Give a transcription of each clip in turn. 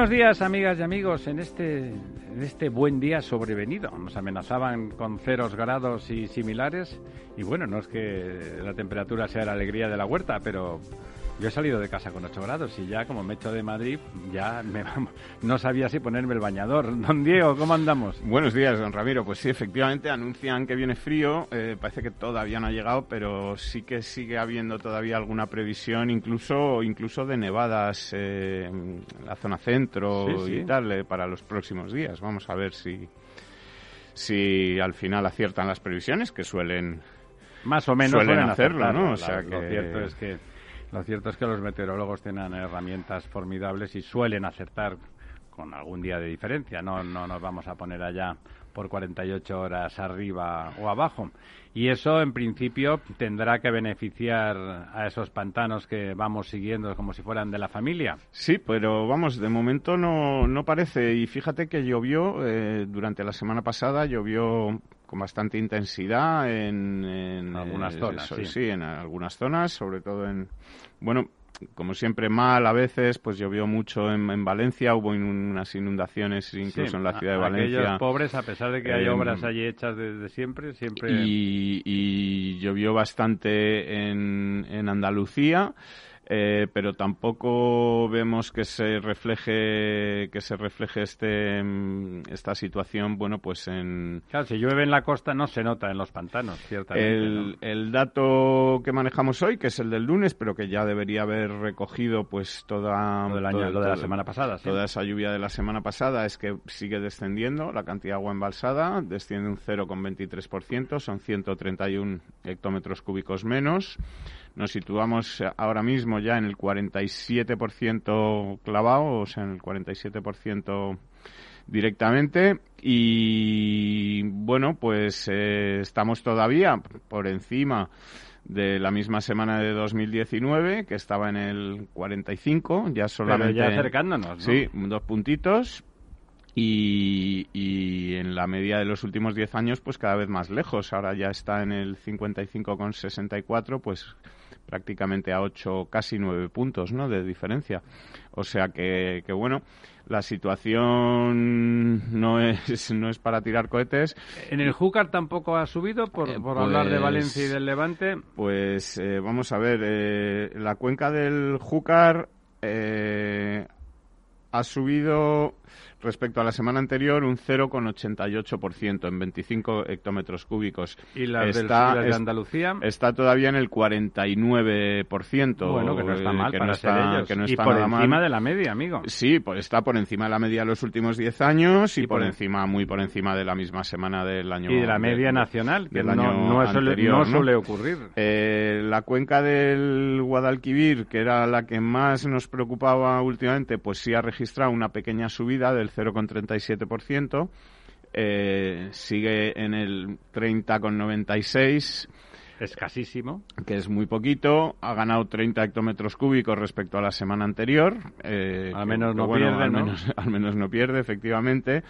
Buenos días, amigas y amigos. En este, en este buen día sobrevenido, nos amenazaban con ceros grados y similares. Y bueno, no es que la temperatura sea la alegría de la huerta, pero yo he salido de casa con 8 grados y ya como me echo de Madrid, ya me, no sabía si ponerme el bañador. Don Diego, ¿cómo andamos? Buenos días, don Ramiro. Pues sí, efectivamente anuncian que viene frío. Eh, parece que todavía no ha llegado, pero sí que sigue habiendo todavía alguna previsión, incluso incluso de nevadas eh, en la zona centro Sí, sí. y tal, eh, para los próximos días. Vamos a ver si, si al final aciertan las previsiones, que suelen Más o menos Suelen suelen. ¿no? O sea Lo cierto es que lo cierto es que los meteorólogos tienen herramientas formidables y suelen acertar con algún día de diferencia. No, no nos vamos a poner allá por 48 horas arriba o abajo. Y eso, en principio, tendrá que beneficiar a esos pantanos que vamos siguiendo como si fueran de la familia. Sí, pero vamos, de momento no, no parece. Y fíjate que llovió eh, durante la semana pasada, llovió con bastante intensidad en, en, Algunas zonas, sí. en algunas zonas, sobre todo en, bueno, como siempre mal a veces, pues llovió mucho en, en Valencia, hubo in- unas inundaciones incluso Sí, en la ciudad de Valencia. Aquellos pobres, a pesar de que hay Em, obras allí hechas desde siempre, siempre... y, y llovió bastante en, en Andalucía. Eh, pero tampoco vemos que se refleje que se refleje este mm, esta situación bueno pues en Claro, si llueve en la costa no se nota en los pantanos, ciertamente. el, ¿no? el dato que manejamos hoy que es el del lunes pero que ya debería haber recogido pues toda Lo del año- todo- lo de la semana pasada, sí. toda esa lluvia de la semana pasada es que sigue descendiendo la cantidad de agua embalsada desciende un 0,23% son 131 hectómetros cúbicos menos nos situamos ahora mismo ya en el 47% clavado, o sea, en el 47% directamente. Y bueno, pues eh, estamos todavía por encima de la misma semana de 2019, que estaba en el 45, ya solamente... Pero ya acercándonos, ¿no? Sí, dos puntitos. Y, y en la media de los últimos 10 años, pues cada vez más lejos. Ahora ya está en el 55,64, pues prácticamente a 8, casi 9 puntos ¿no? de diferencia. O sea que, que bueno, la situación no es, no es para tirar cohetes. En el Júcar tampoco ha subido, por, Eh, por hablar de pues- Valencia y del Levante. Pues eh, vamos a ver, eh, la cuenca del Júcar eh, ha subido respecto a la semana anterior un 0,88% en 25 hectómetros cúbicos. Y las, del- Está- y las de Andalucía. Está todavía en el 49%. bueno, que no está eh, mal que para no ser está- ellos. que no y está por nada encima mal. de la media, amigo. Sí, pues está por encima de la media de los últimos 10 años y, Y por, por- encima, muy por encima de la misma semana del año Y de la media de- nacional, que del no, suele, anterior, no ¿no? suele ocurrir. Eh, la cuenca del Guadalquivir, que era la que más nos preocupaba últimamente, pues sí ha registrado una pequeña subida del 0,37%. Eh, sigue en el 30,96%. Escasísimo. que es muy poquito, ha ganado 30 hectómetros cúbicos respecto a la semana anterior. eh, Al menos que no bueno, pierde, al ¿no? menos, al menos no pierde, efectivamente.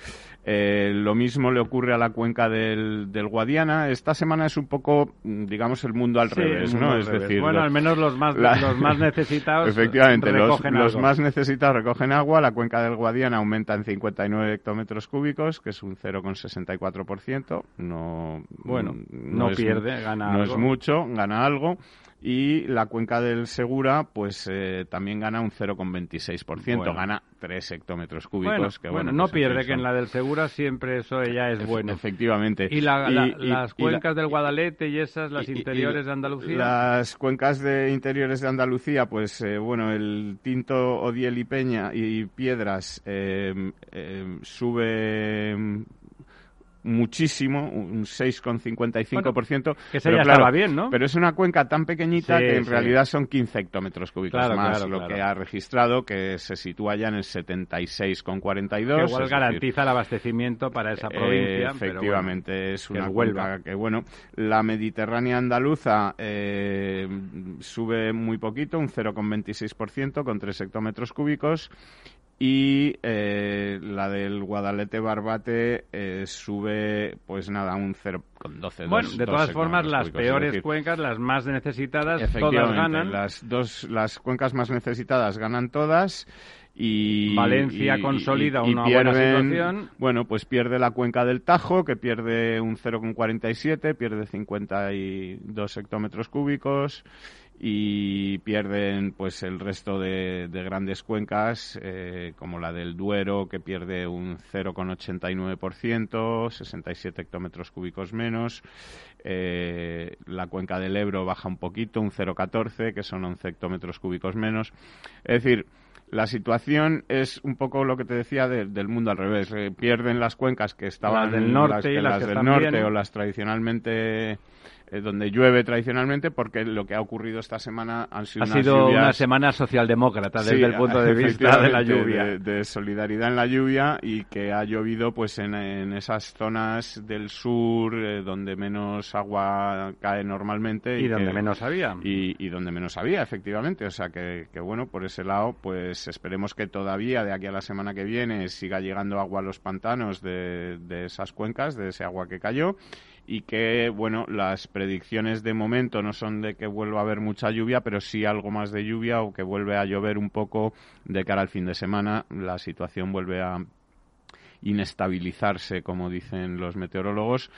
Eh, lo mismo le ocurre a la cuenca del, del Guadiana. Esta semana es un poco, digamos, el mundo al Sí, revés, ¿no? al Es revés. decir, bueno, los- al menos los más, la- los más necesitados Efectivamente, los, recogen los más necesitados recogen agua. La cuenca del Guadiana aumenta en 59 hectómetros cúbicos, que es un 0,64%. No, Bueno, mm, no es- pierde, gana No algo. es mucho, gana algo. y la cuenca del Segura pues eh, también gana un 0,26%, gana 3 hectómetros cúbicos. que, bueno, no pues, pierde, que en la del Segura siempre eso ya es bueno. Efectivamente. ¿Y, las cuencas del Guadalete y esas, las interiores de Andalucía? Las cuencas de interiores de Andalucía, pues eh, bueno, el Tinto, Odiel y Peña y Piedras eh, sube muchísimo, un 6,55%. que se pero bien, ¿no? Pero es una cuenca tan pequeñita que en realidad son 15 hectómetros cúbicos más lo que ha registrado, que se sitúa ya en el 76,42. Que igual garantiza el abastecimiento para esa provincia. efectivamente, es una cuenca que, bueno, la Mediterránea andaluza eh, sube muy poquito, un 0,26% con 3 hectómetros cúbicos y eh, la del Guadalete Barbate eh, sube, pues nada, un 0,12. Bueno, de todas formas, las peores cuencas, las más necesitadas, todas ganan. Las, dos, las cuencas más necesitadas ganan todas. Y, Valencia consolida una buena situación. Bueno, pues pierde la cuenca del Tajo, que pierde un 0,47, pierde 52 hectómetros cúbicos y pierden pues el resto de, grandes cuencas eh, como la del Duero que pierde un 0,89%, 67 hectómetros cúbicos menos. Eh, la cuenca del Ebro baja un poquito, un 0,14, que son 11 hectómetros cúbicos menos. Es decir, la situación es un poco lo que te decía del mundo al revés. Eh, pierden las cuencas que estaban del norte, y las, del norte o las tradicionalmente eh, donde llueve tradicionalmente, porque lo que ha ocurrido esta semana han sido, ha sido una semana socialdemócrata desde el punto de vista de la lluvia. De, solidaridad en la lluvia y que ha llovido pues en, esas zonas del sur eh, donde menos agua cae normalmente. Y, donde menos había. Y, donde menos había, efectivamente. O sea que, que, bueno, por ese lado, pues esperemos que todavía de aquí a la semana que viene siga llegando agua a los pantanos de, de esas cuencas, de ese agua que cayó y que, bueno, las predicciones de momento no son de que vuelva a haber mucha lluvia, pero sí algo más de lluvia o que vuelve a llover un poco de cara al fin de semana. La situación vuelve a inestabilizarse, como dicen los meteorólogos,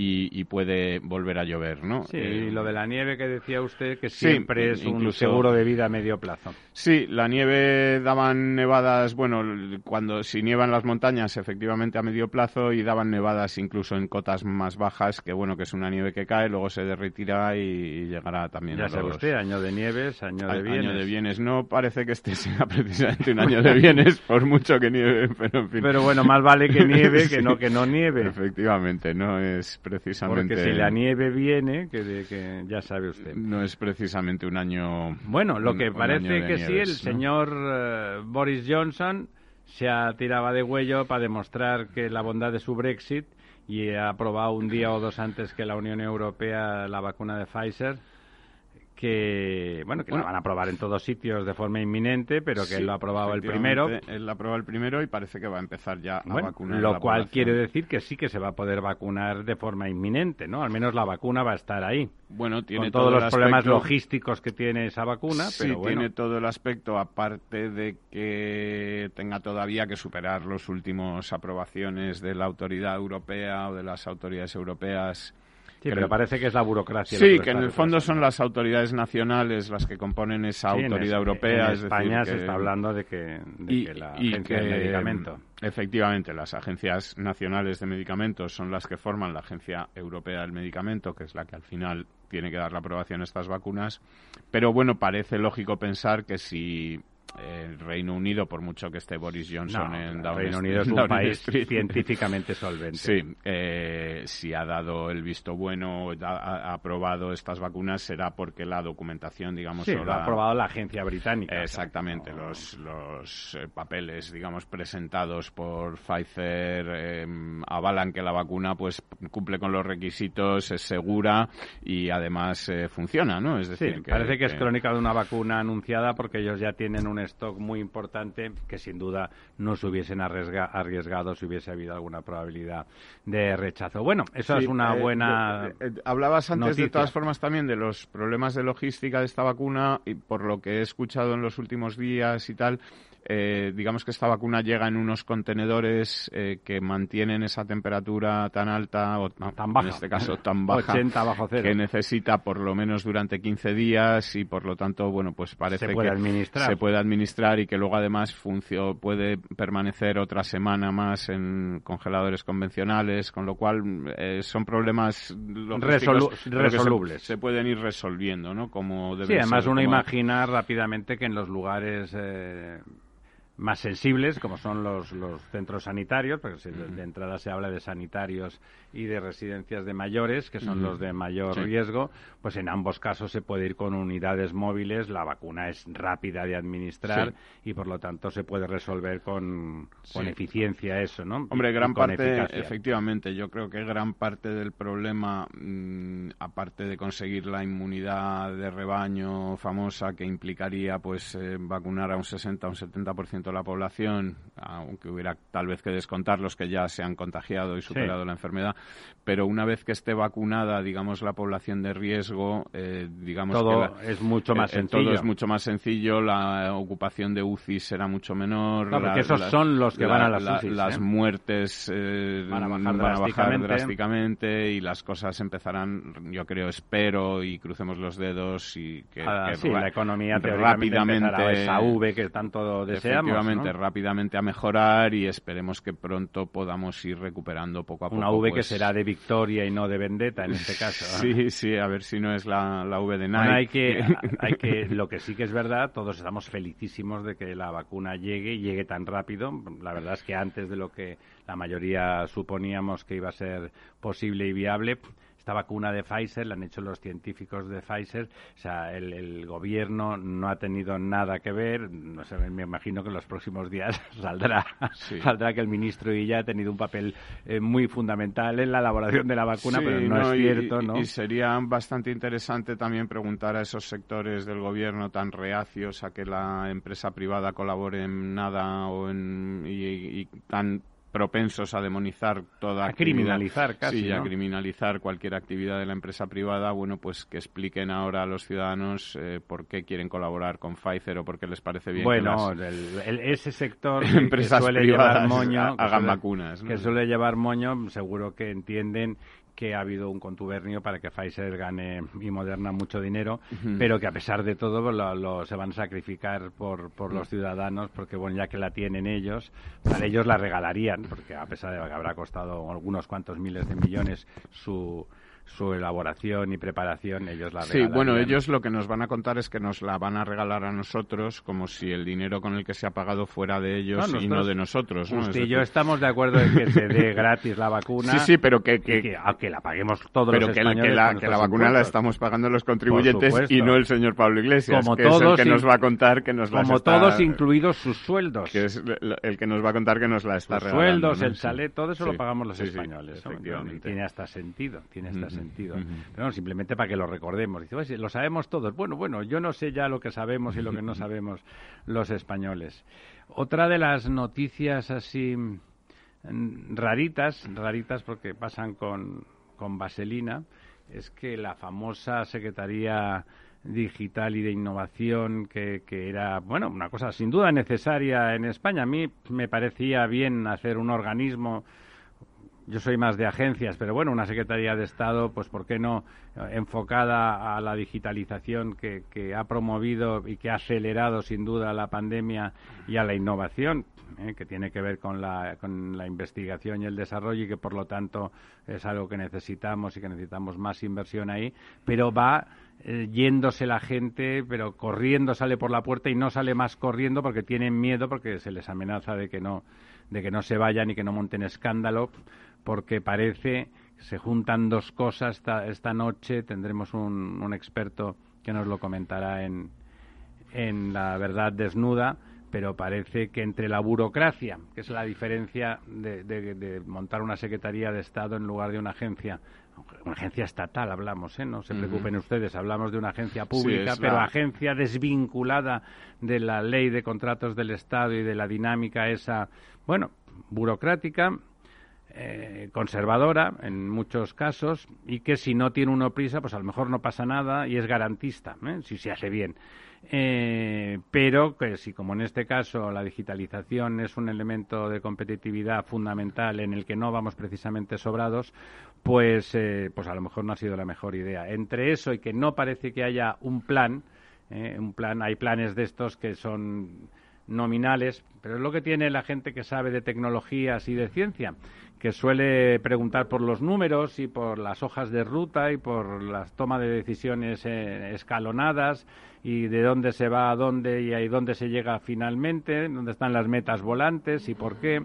y, puede volver a llover, ¿no? Sí, y eh, lo de la nieve que decía usted, que siempre es un seguro de vida a medio plazo. Sí, la nieve daban nevadas, bueno, cuando si nievan las montañas, efectivamente a medio plazo, y daban nevadas incluso en cotas más bajas, que bueno, que es una nieve que cae, luego se derretirá y, llegará también ya a sabe usted, año de nieves, año de bienes. Año de bienes. No parece que este sea precisamente un año de bienes, por mucho que nieve, pero en fin. Pero bueno, más vale que nieve que no que no nieve. Efectivamente, no es precisamente. Porque si la nieve viene, que, que ya sabe usted. No es precisamente un año. Bueno, lo que parece que sí, el señor eh, Boris Johnson se ha tirado de huello para demostrar que la bondad de su Brexit y ha aprobado un día o dos antes que la Unión Europea la vacuna de Pfizer que bueno que la van a aprobar en todos sitios de forma inminente, pero que él lo ha aprobado el primero. Él lo ha aprobado el primero y parece que va a empezar ya a vacunar. Lo cual quiere decir que sí que se va a poder vacunar de forma inminente, ¿no? Al menos la vacuna va a estar ahí. Bueno, tiene con todos los problemas logísticos que tiene esa vacuna, sí, tiene todo el aspecto, aparte de que tenga todavía que superar los últimos aprobaciones de la autoridad europea o de las autoridades europeas Sí, pero parece que es la burocracia. Sí, que en el fondo son las autoridades nacionales las que componen esa autoridad europea. En España se está hablando de que, la agencia de medicamento. Efectivamente, las agencias nacionales de medicamentos son las que forman la Agencia Europea del Medicamento, que es la que al final tiene que dar la aprobación a estas vacunas. Pero bueno, parece lógico pensar que si el Reino Unido, por mucho que esté Boris Johnson en Downing Reino Unido es un país científicamente solvente. Sí, eh, si ha dado el visto bueno, ha, aprobado estas vacunas, será porque la documentación, digamos, sí, lo ha aprobado la agencia británica. Exactamente, los, los eh, papeles, digamos, presentados por Pfizer em, avalan que la vacuna, pues, cumple con los requisitos, es segura y además eh, funciona, ¿no? Es decir, parece que, es crónica de una vacuna anunciada porque ellos ya tienen un stock muy importante que sin duda no se hubiesen arriesgado si hubiese habido alguna probabilidad de rechazo. Bueno, eso es una eh, buena. Eh, hablabas antes de todas formas también de los problemas de logística de esta vacuna y por lo que he escuchado en los últimos días y tal, eh, digamos que esta vacuna llega en unos contenedores eh, que mantienen esa temperatura tan alta, o tan baja. en este caso tan baja, 80 bajo cero. que necesita por lo menos durante 15 días y por lo tanto, bueno, pues parece se puede que administrar. se puede administrar y que luego además funcio, puede permanecer otra semana más en congeladores convencionales, con lo cual eh, son problemas Resolu se- resolubles. Se, pueden ir resolviendo, ¿no? Como debe Sí, además ser, uno como- imagina rápidamente que en los lugares eh, más sensibles, como son los, los centros sanitarios, porque se- de entrada se habla de sanitarios y de residencias de mayores, que son los de mayor Sí. riesgo, pues en ambos casos se puede ir con unidades móviles, la vacuna es rápida de administrar y por lo tanto se puede resolver con, con eficiencia eso, ¿no? Hombre, gran parte, eficacia. efectivamente, yo creo que gran parte del problema, mm, aparte de conseguir la inmunidad de rebaño famosa que implicaría pues eh, vacunar a un 60 o un 70% de la población, aunque hubiera tal vez que descontar los que ya se han contagiado y superado la enfermedad, pero una vez que esté vacunada, digamos, la población de riesgo, eh, digamos Todo que la- es mucho más eh, eh, sencillo. Todo es mucho más sencillo, la ocupación de UCI será mucho menor. Claro, la- porque esos la- son los que van a las la- UCIs, Las ¿eh? muertes eh, Van a bajar van a bajar drásticamente. y las cosas empezarán, yo creo, espero y crucemos los dedos y que, Ah, que sí, ra- la economía rápidamente esa V que tanto deseamos, ¿no? rápidamente a mejorar y esperemos que pronto podamos ir recuperando poco a poco Una V que pues, será de victoria y no de vendetta en este caso. ¿no? sí sí a ver si no es la, la V de Nike Bueno, hay que, hay que, lo que sí que es verdad, todos estamos felicísimos de que la vacuna llegue y llegue tan rápido. La verdad es que antes de lo que la mayoría suponíamos que iba a ser posible y viable, esta vacuna de Pfizer la han hecho los científicos de Pfizer, o sea, el, el gobierno no ha tenido nada que ver, no sé, me imagino que en los próximos días saldrá, Sí. saldrá que el ministro Illa ha tenido un papel eh, muy fundamental en la elaboración de la vacuna, Sí, pero no, es y- cierto, y, ¿no? Y sería bastante interesante también preguntar a esos sectores del gobierno tan reacios a que la empresa privada colabore en nada o en, y, y tan propensos a demonizar toda A criminalizar casi, sí, a criminalizar cualquier actividad de la empresa privada. Bueno pues que expliquen ahora a los ciudadanos eh, por qué quieren colaborar con Pfizer o por qué les parece bien que Bueno, las el- el- ese sector que- empresas que suele privadas llevar moño, que hagan suele- vacunas ¿no? que suele llevar moño, seguro que entienden que ha habido un contubernio para que Pfizer gane y Moderna mucho dinero, pero que a pesar de todo lo, lo- se van a sacrificar por, por los ciudadanos, porque bueno, ya que la tienen ellos, para ellos la regalarían, porque a pesar de que habrá costado algunos cuantos miles de millones su su elaboración y preparación, ellos la Sí, bueno, ellos lo que nos van a contar es que nos la van a regalar a nosotros como si el dinero con el que se ha pagado fuera de ellos No, y no de nosotros. ¿no? Usted y yo estamos de acuerdo en que se dé gratis la vacuna. Sí, sí, pero que, que, que, aunque la paguemos todos pero los que, la- que españoles la, que la vacuna la estamos pagando los contribuyentes y no el señor Pablo Iglesias, Como que es el todos, que in- nos va a contar que nos las Como está- todos, incluidos sus sueldos. que es el que nos va a contar que nos la está Los regalando. sueldos, ¿no? el Sí. chalet, todo eso Sí, lo pagamos los sí, sí, españoles. ¿no? efectivamente. Tiene hasta sentido, tiene hasta sentido. Ujú. Pero no, simplemente para que lo recordemos. Dice, "Oye, lo sabemos todos. Bueno, bueno, yo no sé ya lo que sabemos y lo que no sabemos los españoles. Otra de las noticias así mm, raritas, raritas porque pasan con, con vaselina, es que la famosa Secretaría digital y de innovación que, que era, bueno, una cosa sin duda necesaria en España. A mí me parecía bien hacer un organismo yo soy más de agencias, pero bueno, una Secretaría de Estado, pues ¿por qué no eh, enfocada a la digitalización que, que ha promovido y que ha acelerado sin duda la pandemia y a la innovación, eh, que tiene que ver con la, con la investigación y el desarrollo y que por lo tanto es algo que necesitamos y que necesitamos más inversión ahí, pero va eh, yéndose la gente, pero corriendo sale por la puerta y no sale más corriendo porque tienen miedo, porque se les amenaza de que no de que no se vayan y que no monten escándalo, porque parece se juntan dos cosas. Esta, esta noche tendremos un, un experto que nos lo comentará en, en La Verdad Desnuda, pero parece que entre la burocracia, que es la diferencia de, de- de montar una Secretaría de Estado en lugar de una agencia, una agencia estatal hablamos, ¿eh? no se preocupen ustedes, hablamos de una agencia pública, pero la- agencia desvinculada de la ley de contratos del Estado y de la dinámica esa, bueno, burocrática, eh, conservadora en muchos casos y que si no tiene uno prisa, pues a lo mejor no pasa nada y es garantista, ¿eh? si se hace bien. Eh, pero que si, como en este caso, la digitalización es un elemento de competitividad fundamental en el que no vamos precisamente sobrados, pues, pues a lo mejor no ha sido la mejor idea. Entre eso y que no parece que haya un plan, un plan, hay planes de estos que son nominales, pero es lo que tiene la gente que sabe de tecnologías y de ciencia, que suele preguntar por los números y por las hojas de ruta y por las tomas de decisiones eh, escalonadas y de dónde se va a dónde y a dónde se llega finalmente, dónde están las metas volantes y por qué.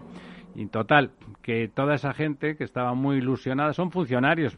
Y total, que toda esa gente que estaba muy ilusionada, son funcionarios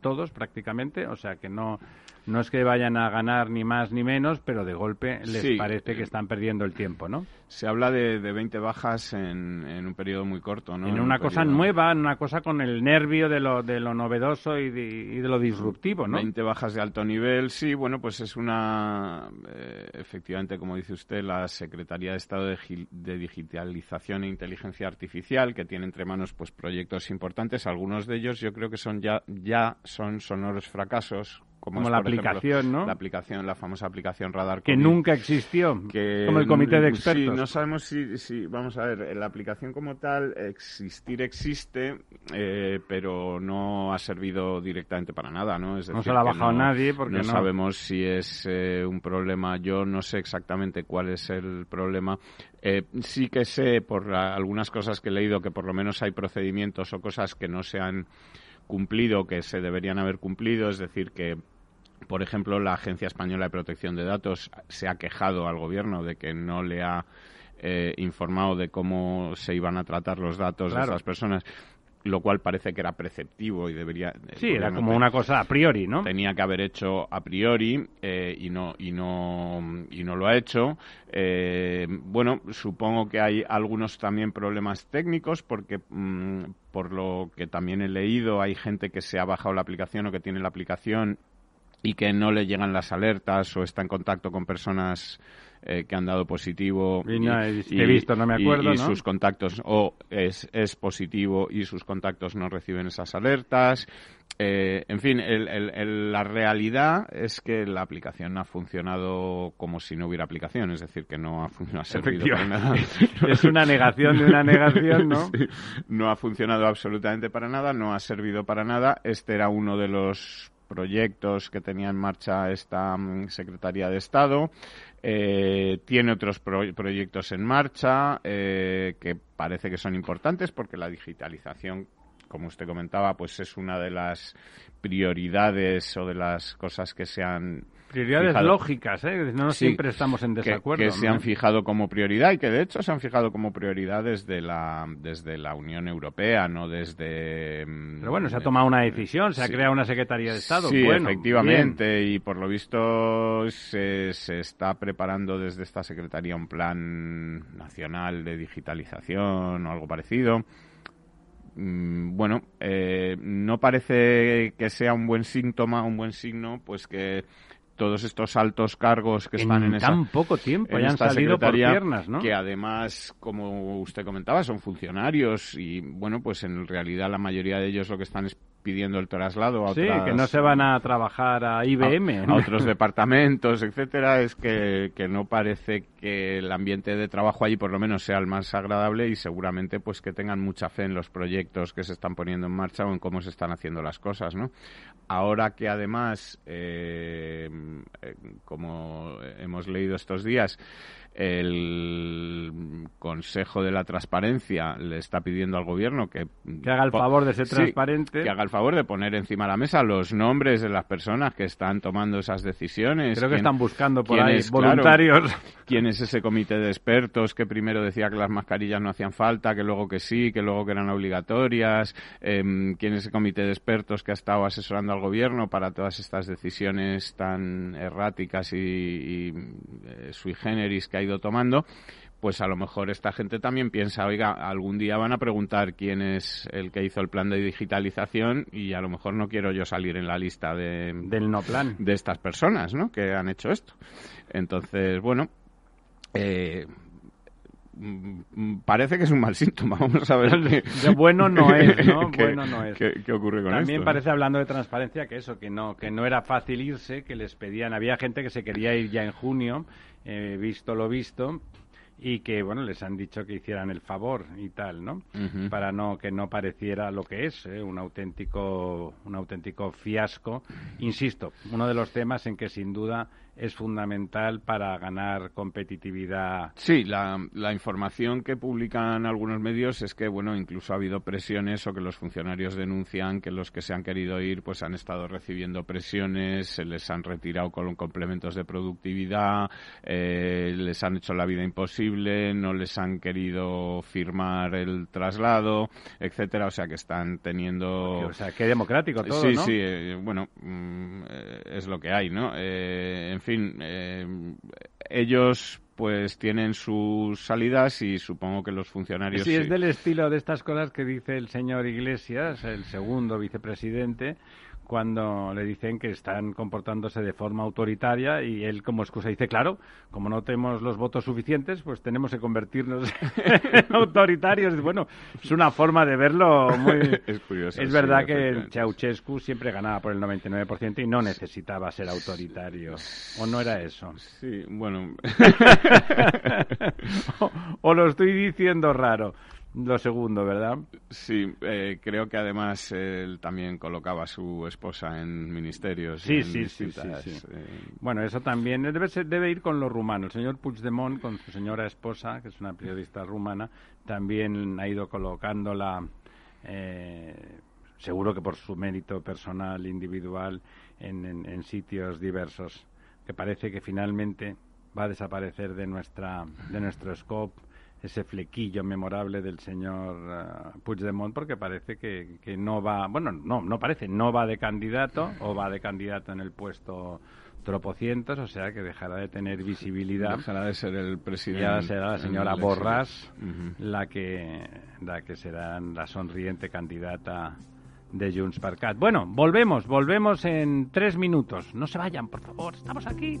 todos prácticamente, o sea que no, no es que vayan a ganar ni más ni menos, pero de golpe les parece que están perdiendo el tiempo, ¿no? Se habla de, de 20 bajas en, un periodo muy corto, ¿no? En, una cosa nueva, en una cosa con el nervio de lo, de lo novedoso y de, lo disruptivo, ¿no? 20 bajas de alto nivel, sí, bueno, pues es una, eh, efectivamente, como dice usted, la Secretaría de Estado de, de Digitalización e Inteligencia Artificial, que tiene entre manos pues proyectos importantes, algunos de ellos yo creo que son ya, ya son sonoros fracasos, como, la aplicación, ¿no? La aplicación, la famosa aplicación Radar Que nunca existió, como el comité de expertos. Sí, no sabemos si, si, vamos a ver, la aplicación como tal, existir existe, eh, pero no ha servido directamente para nada, ¿no? no se la ha bajado nadie porque no, sabemos si es eh, un problema. Yo no sé exactamente cuál es el problema. Eh, sí que sé por algunas cosas que he leído que por lo menos hay procedimientos o cosas que no se han cumplido, que se deberían haber cumplido, es decir, que por ejemplo, la Agencia Española de Protección de Datos se ha quejado al gobierno de que no le ha eh, informado de cómo se iban a tratar los datos de esas personas lo cual parece que era preceptivo y debería sí era como una cosa a priori no tenía que haber hecho a priori eh, y no y no y no lo ha hecho. Eh, bueno supongo que hay algunos también problemas técnicos porque mm, por lo que también he leído hay gente que se ha bajado la aplicación o que tiene la aplicación y que no le llegan las alertas o está en contacto con personas eh, que han dado positivo y, he visto, no me acuerdo, y, sus contactos o es, es positivo y sus contactos no reciben esas alertas. Eh, en fin, la realidad es que la aplicación ha funcionado como si no hubiera aplicación, es decir, que no ha, no servido para nada. es una negación de una negación, ¿no? no ha funcionado absolutamente para nada, no ha servido para nada. Este era uno de los proyectos que tenía en marcha esta mm, Secretaría de Estado. Eh, tiene otros proyectos en marcha eh, que parece que son importantes porque la digitalización, como usted comentaba, pues es una de las prioridades o de las cosas que se han Prioridades lógicas, ¿eh? No siempre estamos en desacuerdo. Que, se han fijado como prioridad y que de hecho se han fijado como prioridad desde la, desde la Unión Europea, no desde... Mm, Pero bueno, se ha tomado una decisión, se ha creado una Secretaría de Estado. Sí, efectivamente, y por lo visto se, se está preparando desde esta Secretaría un plan nacional de digitalización o algo parecido bueno, eh, no parece que sea un buen síntoma, un buen signo, pues que todos estos altos cargos que están en, esa, tan poco tiempo ya han salido por piernas, ¿no? Que además, como usted comentaba, son funcionarios y bueno, pues en realidad la mayoría de ellos lo que están es pidiendo el traslado a sí, que no se van a trabajar a IBM. A, otros departamentos, etcétera, es que, que, no parece que el ambiente de trabajo allí por lo menos sea el más agradable y seguramente pues que tengan mucha fe en los proyectos que se están poniendo en marcha o en cómo se están haciendo las cosas, ¿no? Ahora que además, eh, eh como hemos leído estos días, el Consejo de la Transparencia le está pidiendo al gobierno que, que haga el favor de ser transparente. que haga el favor de poner encima de la mesa los nombres de las personas que están tomando esas decisiones. Creo que están buscando por ahí voluntarios. ¿Quién es ese comité de expertos que primero decía que las mascarillas no hacían falta, que luego que sí, que luego que eran obligatorias? Em, ¿Quién es ese comité de expertos que ha estado asesorando al gobierno para todas estas decisiones tan erráticas y, y eh, sui generis que hay ido tomando, pues a lo mejor esta gente también piensa, oiga, algún día van a preguntar quién es el que hizo el plan de digitalización y a lo mejor no quiero yo salir en la lista de, del no plan de estas personas, ¿no? Que han hecho esto. Entonces, bueno, eh, parece que es un mal síntoma. Vamos a ver. De bueno no es, ¿no? bueno no es. ¿Qué, ocurre con También esto? parece, hablando de transparencia, que eso, que no, que no era fácil irse, que les pedían, había gente que se quería ir ya en junio, eh, visto lo visto, y que bueno les han dicho que hicieran el favor y tal no para no que no pareciera lo que es ¿eh? un auténtico un auténtico fiasco insisto uno de los temas en que sin duda es fundamental para ganar competitividad. Sí, la, la, información que publican algunos medios es que, bueno, incluso ha habido presiones o que los funcionarios denuncian que los que se han querido ir pues han estado recibiendo presiones, se les han retirado con complementos de productividad, eh, les han hecho la vida imposible, no les han querido firmar el traslado, etcétera, o sea que están teniendo... O sea, qué democrático todo, Sí, ¿no? sí, eh, bueno, mm, eh, es lo que hay, ¿no? En fin, eh, ellos pues tienen sus salidas y supongo que los funcionarios... Sí, es del estilo de estas cosas que dice el señor Iglesias, el segundo vicepresidente, cuando le dicen que están comportándose de forma autoritaria y él como excusa dice, claro, como no tenemos los votos suficientes, pues tenemos que convertirnos en autoritarios. Bueno, es una forma de verlo muy... Es curioso. Es sí, verdad que. Ceausescu siempre ganaba por el 99% y no necesitaba ser autoritario. ¿O no era eso? Sí, bueno. o, o lo estoy diciendo raro. Lo segundo, ¿verdad? Sí, eh, creo que además él también colocaba a su esposa en ministerios. Sí, en sí, sí, distintas, sí, sí. eh, Bueno, eso también debe, ser- debe ir con lo rumano. El señor Puigdemont, con su señora esposa, que es una periodista rumana, también ha ido colocándola, eh, seguro que por su mérito personal, individual, en, en- en sitios diversos, que parece que finalmente va a desaparecer de, nuestra, de nuestro scope ese flequillo memorable del señor eh, Puigdemont porque parece que, que no va, bueno, no, no parece, no va de candidato o va de candidato en el puesto tropocientos, o sea que dejará de tener visibilidad. Dejará de ser el Y presidente. ahora será la señora. Borras la que la que será la sonriente candidata de Junts per Cat. Bueno, volvemos, volvemos en tres minutos. No se vayan, por favor, estamos aquí.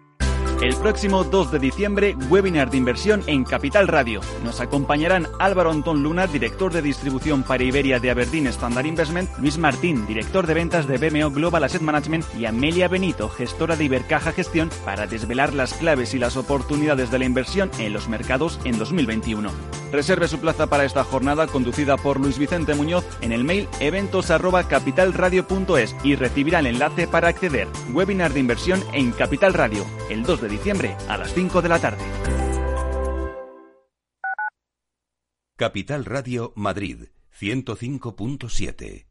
El próximo 2 de diciembre, webinar de inversión en Capital Radio. Nos acompañarán Álvaro Antón Luna, director de distribución para Iberia de Aberdeen Standard Investment, Luis Martín, director de ventas de BMO Global Asset Management y Amelia Benito, gestora de Ibercaja Gestión, para desvelar las claves y las oportunidades de la inversión en los mercados en 2021. Reserve su plaza para esta jornada conducida por Luis Vicente Muñoz en el mail eventos@capitalradio.es y recibirá el enlace para acceder. Webinar de inversión en Capital Radio, el 2 de diciembre a las 5 de la tarde. Capital Radio Madrid 105.7.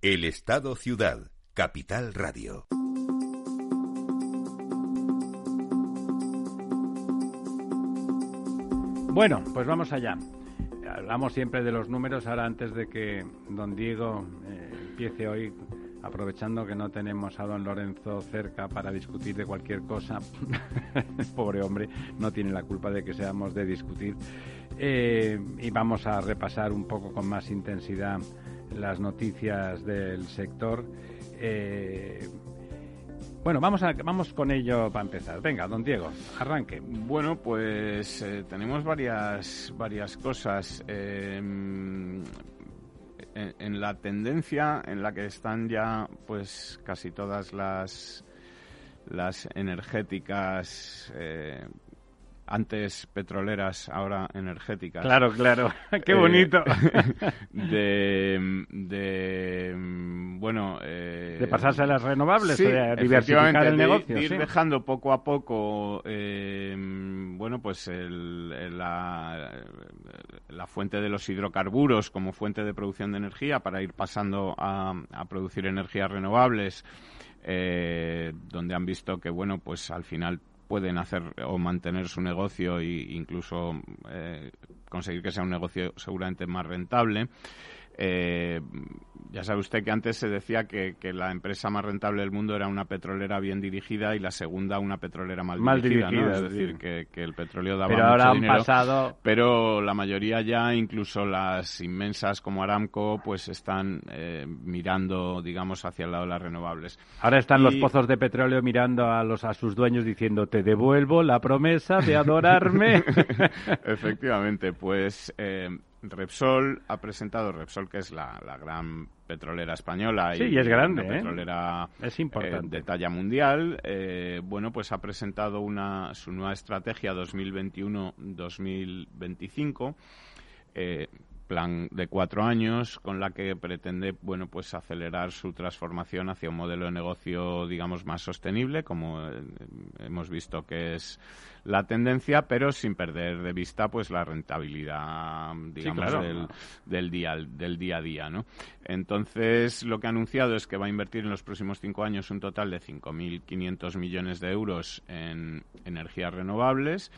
El Estado Ciudad, Capital Radio. Bueno, pues vamos allá. Hablamos siempre de los números, ahora antes de que don Diego eh, empiece hoy, aprovechando que no tenemos a don Lorenzo cerca para discutir de cualquier cosa, pobre hombre, no tiene la culpa de que seamos de discutir, eh, y vamos a repasar un poco con más intensidad las noticias del sector. Eh, bueno, vamos, vamos con ello para empezar. Venga, don Diego, arranque. Bueno, pues eh, tenemos varias, varias cosas. Eh, en, en, la tendencia en la que están ya pues casi todas las, las energéticas antes petroleras, ahora energéticas. Claro, claro, qué bonito. de, de, bueno... Eh, de pasarse a las renovables, de diversificar el negocio. De ir dejando poco a poco, eh, bueno, pues el, la, la fuente de los hidrocarburos como fuente de producción de energía para ir pasando a, a producir energías renovables. Eh, donde han visto que bueno pues al final pueden hacer o mantener su negocio e incluso eh, conseguir que sea un negocio seguramente más rentable. Eh, ya sabe usted que antes se decía que, la empresa más rentable del mundo era una petrolera bien dirigida y la segunda una petrolera mal, dirigida, Es decir, que, el petróleo daba pero mucho ahora dinero. pasado... Pero la mayoría ya, incluso las inmensas como Aramco, pues están eh, mirando, digamos, hacia el lado de las renovables. Ahora están los pozos de petróleo mirando a los a sus dueños diciendo te devuelvo la promesa de adorarme. Efectivamente, pues eh, Repsol ha presentado, Repsol que es la, gran petrolera española y, es grande, ¿eh? petrolera es importante. de talla mundial, eh, bueno, pues ha presentado una, su nueva estrategia 2021-2025. Plan de cuatro años con la que pretende bueno pues acelerar su transformación hacia un modelo de negocio digamos más sostenible como eh, hemos visto que es la tendencia pero sin perder de vista pues la rentabilidad digamos del, día del día a día no entonces lo que ha anunciado es que va a invertir en los próximos cinco años un total de 5.500 millones de euros en energías renovables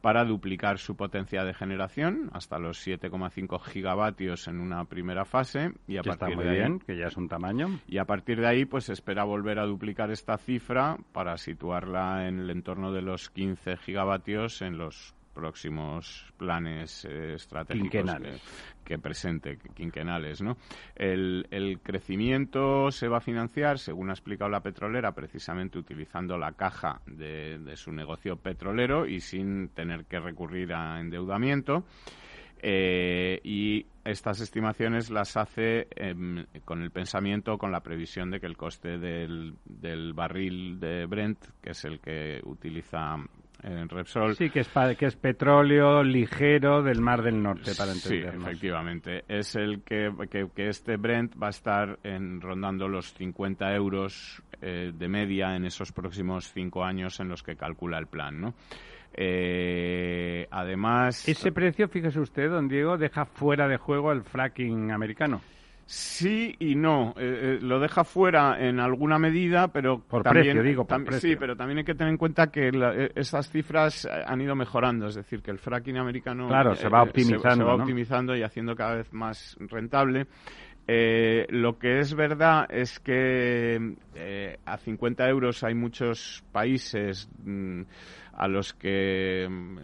para duplicar su potencia de generación hasta los 7,5 gigavatios en una primera fase y a partir de ahí, que ya es un tamaño. Y a partir de ahí pues espera volver a duplicar esta cifra para situarla en el entorno de los 15 gigavatios en los próximos planes eh, estratégicos que, presente, quinquenales. ¿no? El, crecimiento se va a financiar, según ha explicado la petrolera, precisamente utilizando la caja de, su negocio petrolero y sin tener que recurrir a endeudamiento. Eh, y estas estimaciones las hace em, con el pensamiento, con la previsión de que el coste del, del barril de Brent, que es el que utiliza en Repsol. Sí, que es, que es petróleo ligero del Mar del Norte, para entendernos. Sí, efectivamente. Es el que, que, este Brent va a estar en, rondando los 50 euros eh, de media en esos próximos cinco años en los que calcula el plan, ¿no? Eh, además... Ese precio, fíjese usted, don Diego, deja fuera de juego el fracking americano. Sí y no. Eh, eh, lo deja fuera en alguna medida, pero por también, precio, digo, Sí, pero también hay que tener en cuenta que eh, esas cifras han ido mejorando. Es decir, que el fracking americano claro, se va optimizando, va optimizando y haciendo cada vez más rentable. lo que es verdad es que a 50 euros hay muchos países mm, a los que mm,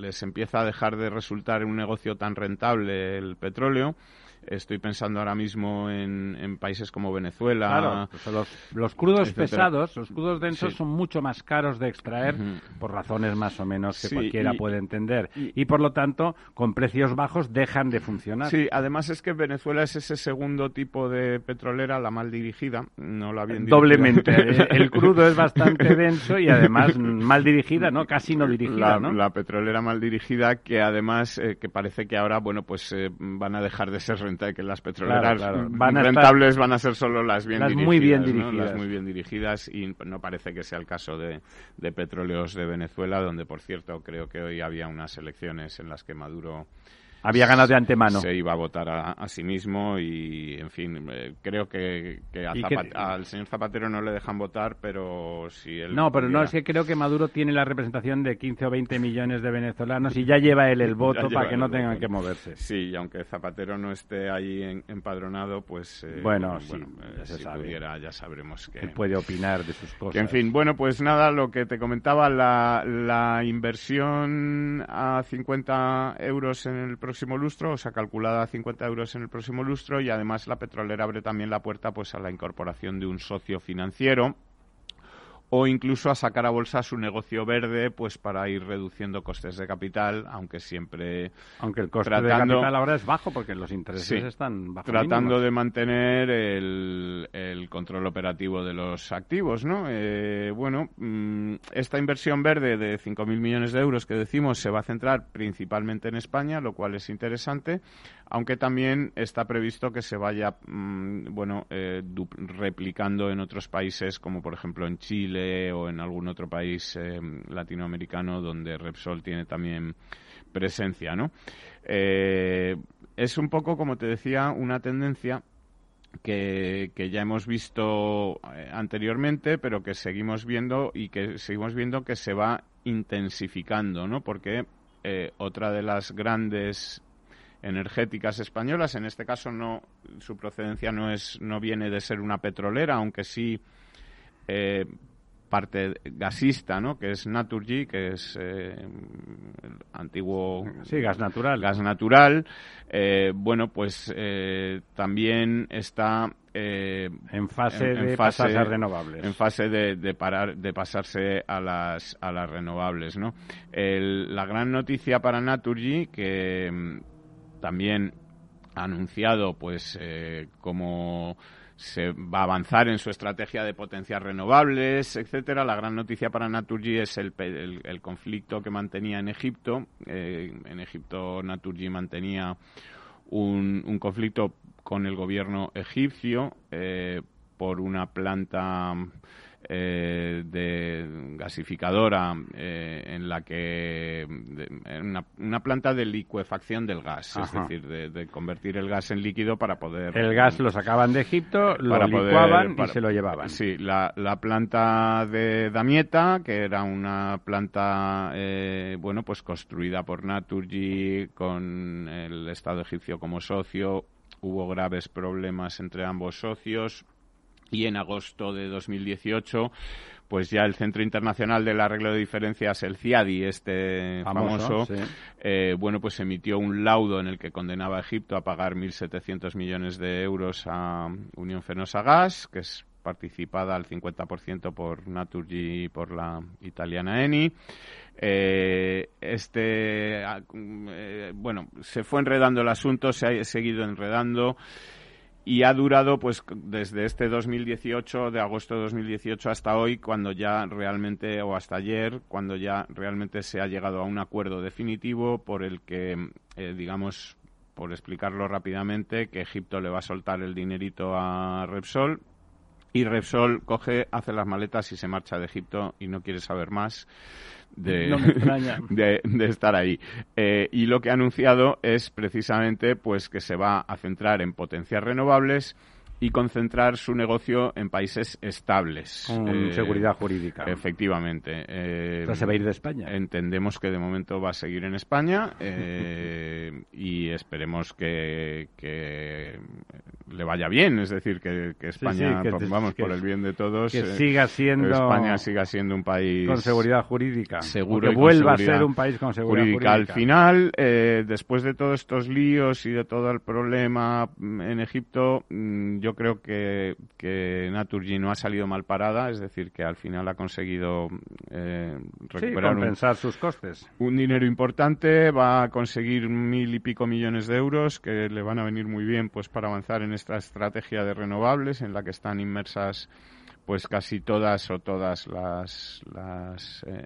les empieza a dejar de resultar un negocio tan rentable el petróleo Estoy pensando ahora mismo en, países como Venezuela. Claro, pues los, crudos pesados, los crudos densos son mucho más caros de extraer por razones más o menos que cualquiera puede entender. Y, por lo tanto, con precios bajos dejan de funcionar. Sí, además es que Venezuela es ese segundo tipo de petrolera, la mal dirigida, no la bien dirigida. Doblemente. El crudo es bastante denso y además mal dirigida, ¿no? Casi no dirigida, la, La petrolera mal dirigida que además eh, que parece que ahora, bueno, pues eh, van a dejar de ser rentables, que las petroleras Van rentables van a ser solo las bien dirigidas. Muy bien dirigidas. Las muy bien dirigidas y no parece que sea el caso de, de petróleos de Venezuela, donde por cierto creo que hoy había unas elecciones en las que Maduro había ganado de antemano. Se iba a votar a, sí mismo y, en fin, eh, creo que, al señor Zapatero no le dejan votar, pero si él. No, pero no, es que creo que Maduro tiene la representación de 15 o 20 millones de venezolanos y ya lleva él el voto para que no tengan que moverse. Sí, y aunque Zapatero no esté ahí empadronado, pues. Eh, bueno, sí, ya eh, si pudiera, ya sabremos que. Él puede opinar de sus cosas. en fin, bueno, pues nada, lo que te comentaba, la, la inversión a 50 euros en el próximo lustro, o sea, calculada a 50 euros en el próximo lustro, y además la petrolera abre también la puerta pues a la incorporación de un socio financiero o incluso a sacar a bolsa su negocio verde pues para ir reduciendo costes de capital, aunque siempre aunque el coste de capital ahora es bajo porque los intereses están bajos. Tratando de mantener el, el, control operativo de los activos, ¿no? Eh, bueno, mm, esta inversión verde de 5.000 millones de euros que decimos se va a centrar principalmente en España, lo cual es interesante aunque también está previsto que se vaya, mm, bueno, eh, replicando en otros países, como por ejemplo en Chile o en algún otro país eh, latinoamericano donde Repsol tiene también presencia, ¿no? Eh, es un poco, como te decía, una tendencia que, que, ya hemos visto anteriormente, pero que seguimos viendo y que seguimos viendo que se va intensificando, ¿no? Porque otra de las grandes energéticas españolas. En este caso no su procedencia no es no viene de ser una petrolera, aunque sí eh, parte gasista, ¿no? Que es Naturgy, que es eh, el antiguo sí gas natural. Gas natural. Eh, bueno, pues también está en fase de pasarse a renovables. En fase de, parar, de pasarse a las, a las renovables, ¿no? la gran noticia para Naturgy, que, también ha anunciado pues eh, cómo se va a avanzar en su estrategia de potencias renovables, etcétera. La gran noticia para Naturgy es el, el, conflicto que mantenía en Egipto. Eh, en Egipto Naturgy mantenía un, un, conflicto con el gobierno egipcio eh, por una planta eh, de gasificadora eh, en la que una, planta de licuefacción del gas, es decir, de, convertir el gas en líquido para poder el gas lo sacaban de Egipto, lo licuaban y se lo llevaban. Sí, la, planta de Damieta, que era una planta eh, bueno pues construida por Naturgy con el Estado egipcio como socio, hubo graves problemas entre ambos socios y en agosto de 2018 pues ya el Centro Internacional del Arreglo de Diferencias, el CIADI, este famoso, eh, bueno, pues emitió un laudo en el que condenaba a Egipto a pagar 1.700 millones de euros a Unión Fenosa Gas, que es participada al 50% por Naturgy y por la italiana Eni. Eh, este, ah, eh, bueno, se fue enredando el asunto, se ha seguido enredando y ha durado pues desde este 2018, de agosto de 2018 hasta hoy, cuando ya realmente, o hasta ayer, cuando ya realmente se ha llegado a un acuerdo definitivo por el que, eh, digamos, por explicarlo rápidamente, que Egipto le va a soltar el dinerito a Repsol y Repsol coge, hace las maletas y se marcha de Egipto y no quiere saber más de, de, estar ahí. Eh, y lo que ha anunciado es precisamente pues que se va a centrar en potencias renovables y concentrar su negocio en países estables. Con eh, seguridad jurídica. Efectivamente. Eh, se va a ir de España. Entendemos que de momento va a seguir en España eh, y esperemos que, le vaya bien, es decir, que, España, vamos, por el bien de todos, que siga siendo España siga siendo un país con seguridad jurídica, seguro que vuelva a ser un país con seguridad jurídica. Al final, eh, después de todos estos líos y de todo el problema en Egipto, mm, yo creo que, que Naturgy no ha salido mal parada, es decir, que al final ha conseguido eh, recuperar compensar sus costes. Un dinero importante, va a conseguir mil y pico millones de euros que le van a venir muy bien, pues para avanzar en esta estrategia de renovables en la que están inmersas pues casi todas o todas las, las eh,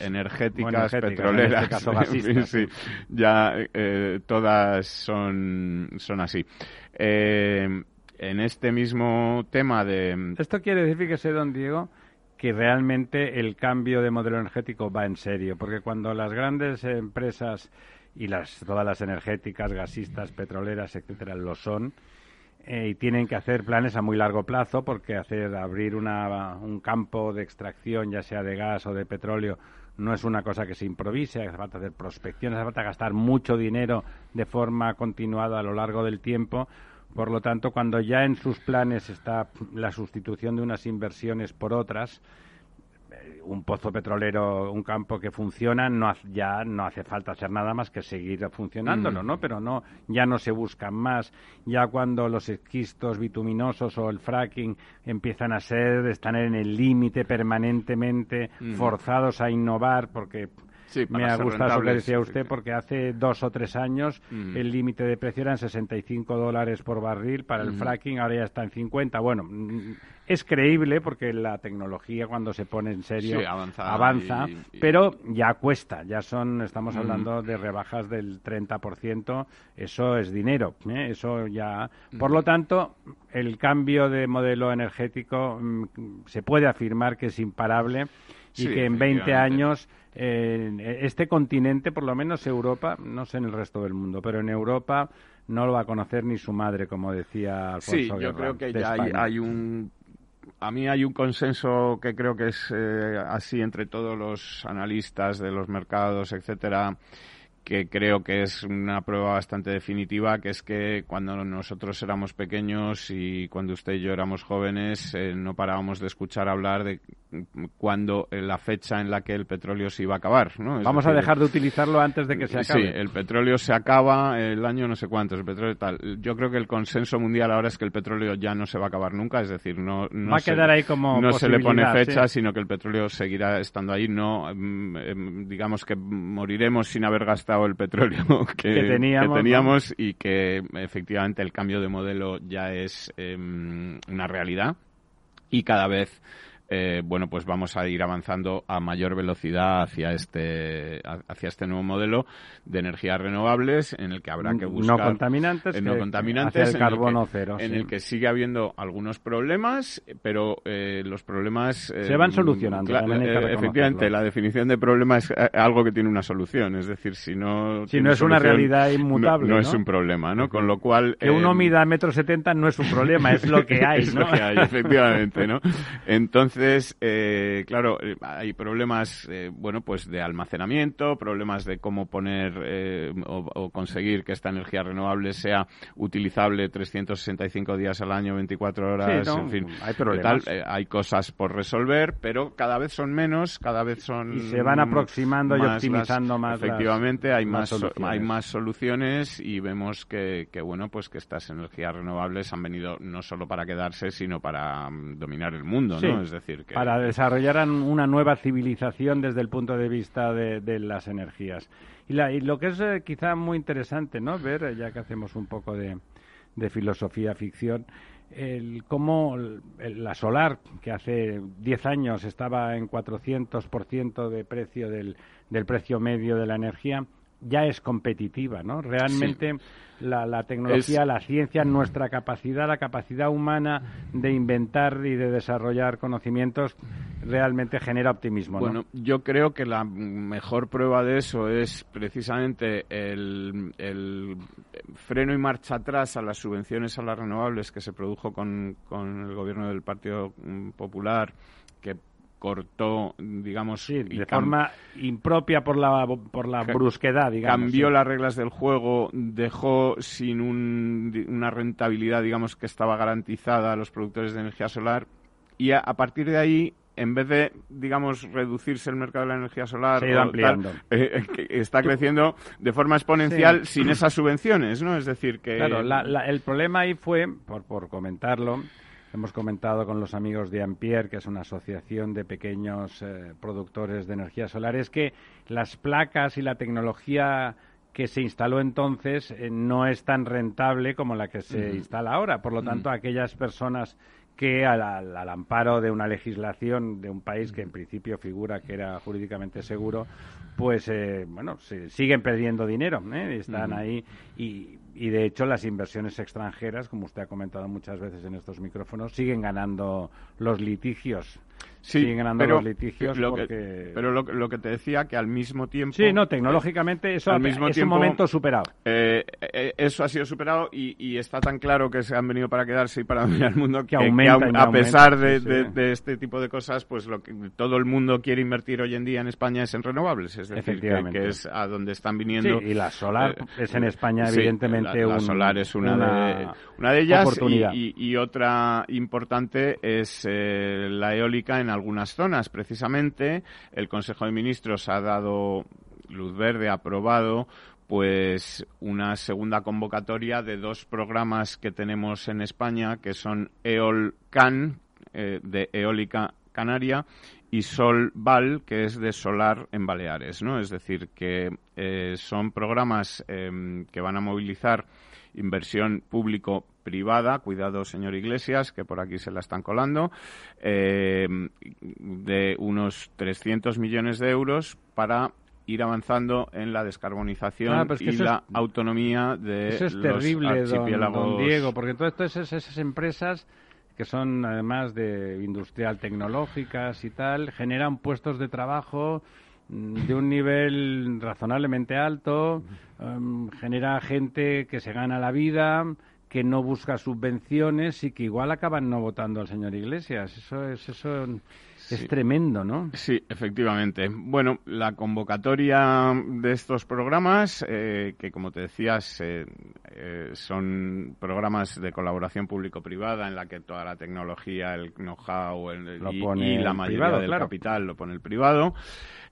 energéticas, petroleras, este ya eh, todas son, son así. Eh, en este mismo tema de... Esto quiere decir, que don Diego, que realmente el cambio de modelo energético va en serio, porque cuando las grandes empresas y las, todas las energéticas, gasistas, petroleras, etcétera, lo son, eh, y tienen que hacer planes a muy largo plazo porque hacer abrir una, un campo de extracción, ya sea de gas o de petróleo, no es una cosa que se improvise, hace falta hacer prospección, hace falta gastar mucho dinero de forma continuada a lo largo del tiempo. Por lo tanto, cuando ya en sus planes está la sustitución de unas inversiones por otras, un pozo petrolero, un campo que funciona, no ya no hace falta hacer nada más que seguir funcionándolo, mm. ¿no? Pero no, ya no se buscan más. Ya cuando los esquistos bituminosos o el fracking empiezan a ser, están en el límite permanentemente, mm. forzados a innovar porque me ha gustado lo que decía usted, porque hace dos o tres años mm. el límite de precio era en 65 dólares por barril para el fracking, ahora ya está en 50. Bueno, es creíble porque la tecnología cuando se pone en serio avanza, pero ya cuesta, ya son, estamos hablando de rebajas del 30%, eso es dinero, ¿eh? eso ya. Por lo tanto, el cambio de modelo energético mm, se puede afirmar que es imparable y que en 20 años eh, este continente, por lo menos Europa, no sé en el resto del mundo, pero en Europa no lo va a conocer ni su madre, como decía Alfonso Sí, yo creo que ya hay, un a mí hay un consenso que creo que es eh, así entre todos los analistas de los mercados, etcétera, que creo que es una prueba bastante definitiva, que es que cuando nosotros éramos pequeños y cuando usted y yo éramos jóvenes, eh, no parábamos de escuchar hablar de cuando eh, la fecha en la que el petróleo se iba a acabar. ¿no? Vamos a dejar de utilizarlo antes de que se acabe. Sí, el petróleo se acaba el año no sé cuántos, el petróleo tal. Yo creo que el consenso mundial ahora es que el petróleo ya no se va a acabar nunca, es decir, no, no va a quedar ahí como no se le pone fecha, sino que el petróleo seguirá estando ahí. No, mm, em, digamos que moriremos sin haber gastado el petróleo que, teníamos, y que efectivamente el cambio de modelo ya es em, una realidad. Y cada vez eh, bueno, pues vamos a ir avanzando a mayor velocidad hacia este, hacia este nuevo modelo de energías renovables en el que habrá que buscar... No contaminantes, eh, no contaminantes el carbono cero. En el que sigue habiendo algunos problemas, pero eh, los problemas... Se van solucionando. efectivamente, la definición de problema es algo que tiene una solución. Es decir, si no... Si no es una realidad inmutable, no, es un problema, ¿no? Con lo cual... Que uno mida metro setenta no es un problema, es lo que hay, es lo que hay, efectivamente, ¿no? Entonces, entonces, eh, claro, eh, hay problemas, eh, bueno, pues de almacenamiento, problemas de cómo poner o, conseguir que esta energía renovable sea utilizable 365 días al año, 24 horas, en fin. Hay problemas. hay cosas por resolver, pero cada vez son menos, cada vez son... Y se van aproximando y optimizando más. Efectivamente, hay, más, hay más soluciones y vemos que, que, bueno, pues que estas energías renovables han venido no solo para quedarse, sino para mm, dominar el mundo, ¿no? Es decir, para desarrollar una nueva civilización desde el punto de vista de, las energías. Y, lo que es eh, quizá muy interesante, ¿no? Ver, eh, ya que hacemos un poco de, filosofía ficción, el cómo la solar, que hace 10 años estaba en 400% de precio del precio medio de la energía, ya es competitiva, ¿no? Realmente la, tecnología, la ciencia, nuestra capacidad, la capacidad humana de inventar y de desarrollar conocimientos realmente genera optimismo. Bueno, yo creo que la mejor prueba de eso es precisamente el, el, freno y marcha atrás a las subvenciones a las renovables que se produjo con, con el gobierno del Partido Popular, que cortó, digamos, de forma impropia por la, por la brusquedad, digamos. Cambió las reglas del juego, dejó sin una rentabilidad, digamos, que estaba garantizada a los productores de energía solar y a, partir de ahí en vez de, digamos, reducirse el mercado de la energía solar, ampliando. Eh, eh, está creciendo de forma exponencial sin esas subvenciones, ¿no? Es decir, que... Claro, el problema ahí fue, por, por comentarlo, hemos comentado con los amigos de Ampere, que es una asociación de pequeños eh, productores de energía solar, es que las placas y la tecnología que se instaló entonces no es tan rentable como la que se instala ahora. Por lo tanto, aquellas personas que al, amparo de una legislación de un país que en principio figura que era jurídicamente seguro, pues eh, bueno, se siguen perdiendo dinero, ¿eh? están ahí. Y, y de hecho las inversiones extranjeras, como usted ha comentado muchas veces en estos micrófonos, siguen ganando los litigios Sí, siguen ganando pero los litigios lo porque... Que, pero lo, que te decía, que al mismo tiempo... Sí, no, tecnológicamente eso al mismo es tiempo, un momento superado. Eh, eh, eso ha sido superado y, está tan claro que se han venido para quedarse y para dominar el mundo que, a, pesar de, este tipo de cosas, pues lo que todo el mundo quiere invertir hoy en día en España es en renovables, es decir, que, es a donde están viniendo... Sí, y la solar eh, es en España evidentemente la, solar es una, de, una de ellas y, y, otra importante es la eólica en algunas zonas. Precisamente, el Consejo de Ministros ha dado luz verde, aprobado pues una segunda convocatoria de dos programas que tenemos en España, que son EOLCAN, eh, de eólica canaria, y SolVal, que es de solar en Baleares, ¿no? Es decir, que eh, son programas em, que van a movilizar inversión público-privada, cuidado señor Iglesias, que por aquí se la están colando, eh, de unos 300 millones de euros para ir avanzando en la descarbonización ah, y la autonomía de eso es terrible, don, Diego, porque todas esas empresas que son además de industrial tecnológicas y tal, generan puestos de trabajo Mm, de un nivel razonablemente alto, em, genera gente que se gana la vida, que no busca subvenciones y que igual acaban no votando al señor Iglesias. Eso es eso es tremendo, ¿no? Sí, efectivamente. Bueno, la convocatoria de estos programas, eh, que como te decías, eh, eh, son programas de colaboración público-privada en la que toda la tecnología, el know-how y, la mayoría del capital lo pone el privado.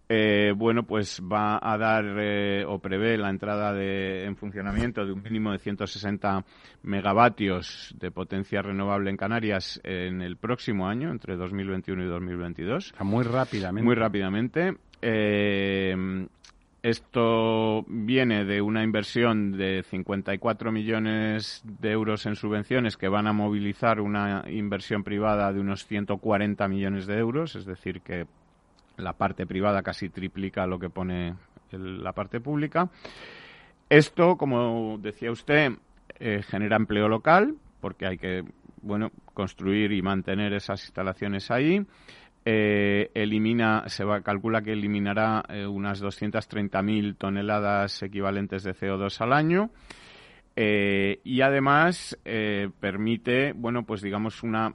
Eh, bueno, pues va a dar eh, o prevé la entrada de, en funcionamiento de un mínimo de 160 megavatios de potencia renovable en Canarias en el próximo año, entre 2021 y 2022. muy rápidamente. Muy rápidamente. Eh, esto viene de una inversión de 54 millones de euros en subvenciones que van a movilizar una inversión privada de unos 140 millones de euros, es decir, que la parte privada casi triplica lo que pone la parte pública. Esto, como decía usted, eh, genera empleo local, porque hay que bueno construir y mantener esas instalaciones ahí. Eh, elimina, se va, calcula que eliminará eh, unas 230.000 toneladas equivalentes de CO2 al año. y además permite, bueno, pues digamos una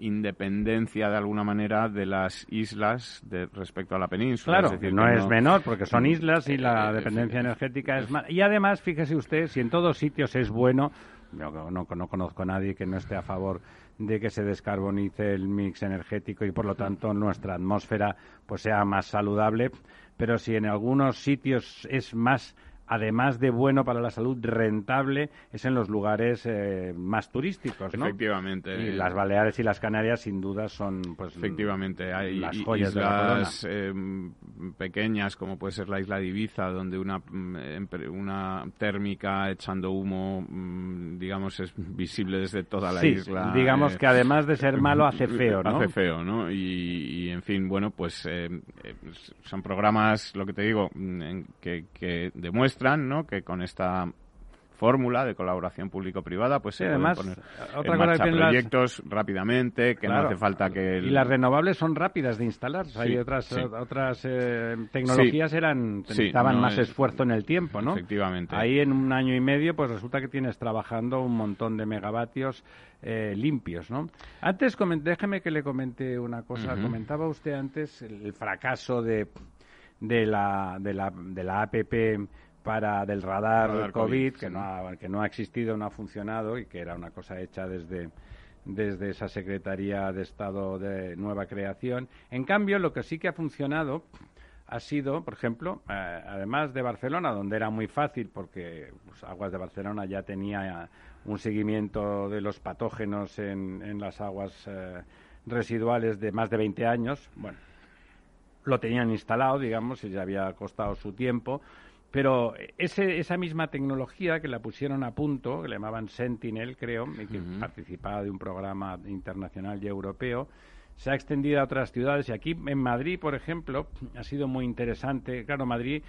independencia de alguna manera de las islas de, respecto a la península. Claro, decir, no, es menor porque son islas y la eh, dependencia energética es más. Y además, fíjese usted, si en todos sitios es bueno, no, no, conozco a nadie que no esté a favor de que se descarbonice el mix energético y por lo tanto nuestra atmósfera pues sea más saludable, pero si en algunos sitios es más además de bueno para la salud, rentable, es en los lugares eh, más turísticos, ¿no? Efectivamente. Y las Baleares y las Canarias, sin duda, son pues efectivamente hay las joyas islas eh, pequeñas, como puede ser la isla de Ibiza, donde una mm, una térmica echando humo, mm, digamos, es visible desde toda la isla. Digamos eh, que además de ser malo hace feo, ¿no? Hace feo, ¿no? Y, en fin, bueno, pues son programas, lo que te digo, mm, que, que demuestran que con esta fórmula de colaboración público-privada, pues Sí, se además, pueden poner otra en cosa marcha las- proyectos rápidamente, que no hace falta que... el- Y las renovables son rápidas de instalar. Sí, hay otras, sí. otras eh, tecnologías eran necesitaban no más es- esfuerzo en el tiempo, ¿no? Efectivamente. Ahí en un año y medio, pues resulta que tienes trabajando un montón de megavatios eh, limpios, ¿no? Antes, comen- déjeme que le comente una cosa. Comentaba usted antes el fracaso de, de, la, de, la, de la APP para del radar, Radar COVID, COVID, que, sí. no ha, que no ha existido, no ha funcionado y que era una cosa hecha desde desde esa Secretaría de Estado de Nueva Creación. En cambio, lo que sí que ha funcionado ha sido, por ejemplo, eh, además de Barcelona, donde era muy fácil porque pues, Aguas de Barcelona ya tenía un seguimiento de los patógenos en, en las aguas eh, residuales de más de 20 años. Bueno, lo tenían instalado, digamos, y ya había costado su tiempo. Pero ese, esa misma tecnología que la pusieron a punto, que le llamaban Sentinel, creo, y que participaba de un programa internacional y europeo, se ha extendido a otras ciudades. Y aquí en Madrid, por ejemplo, ha sido muy interesante. Claro, Madrid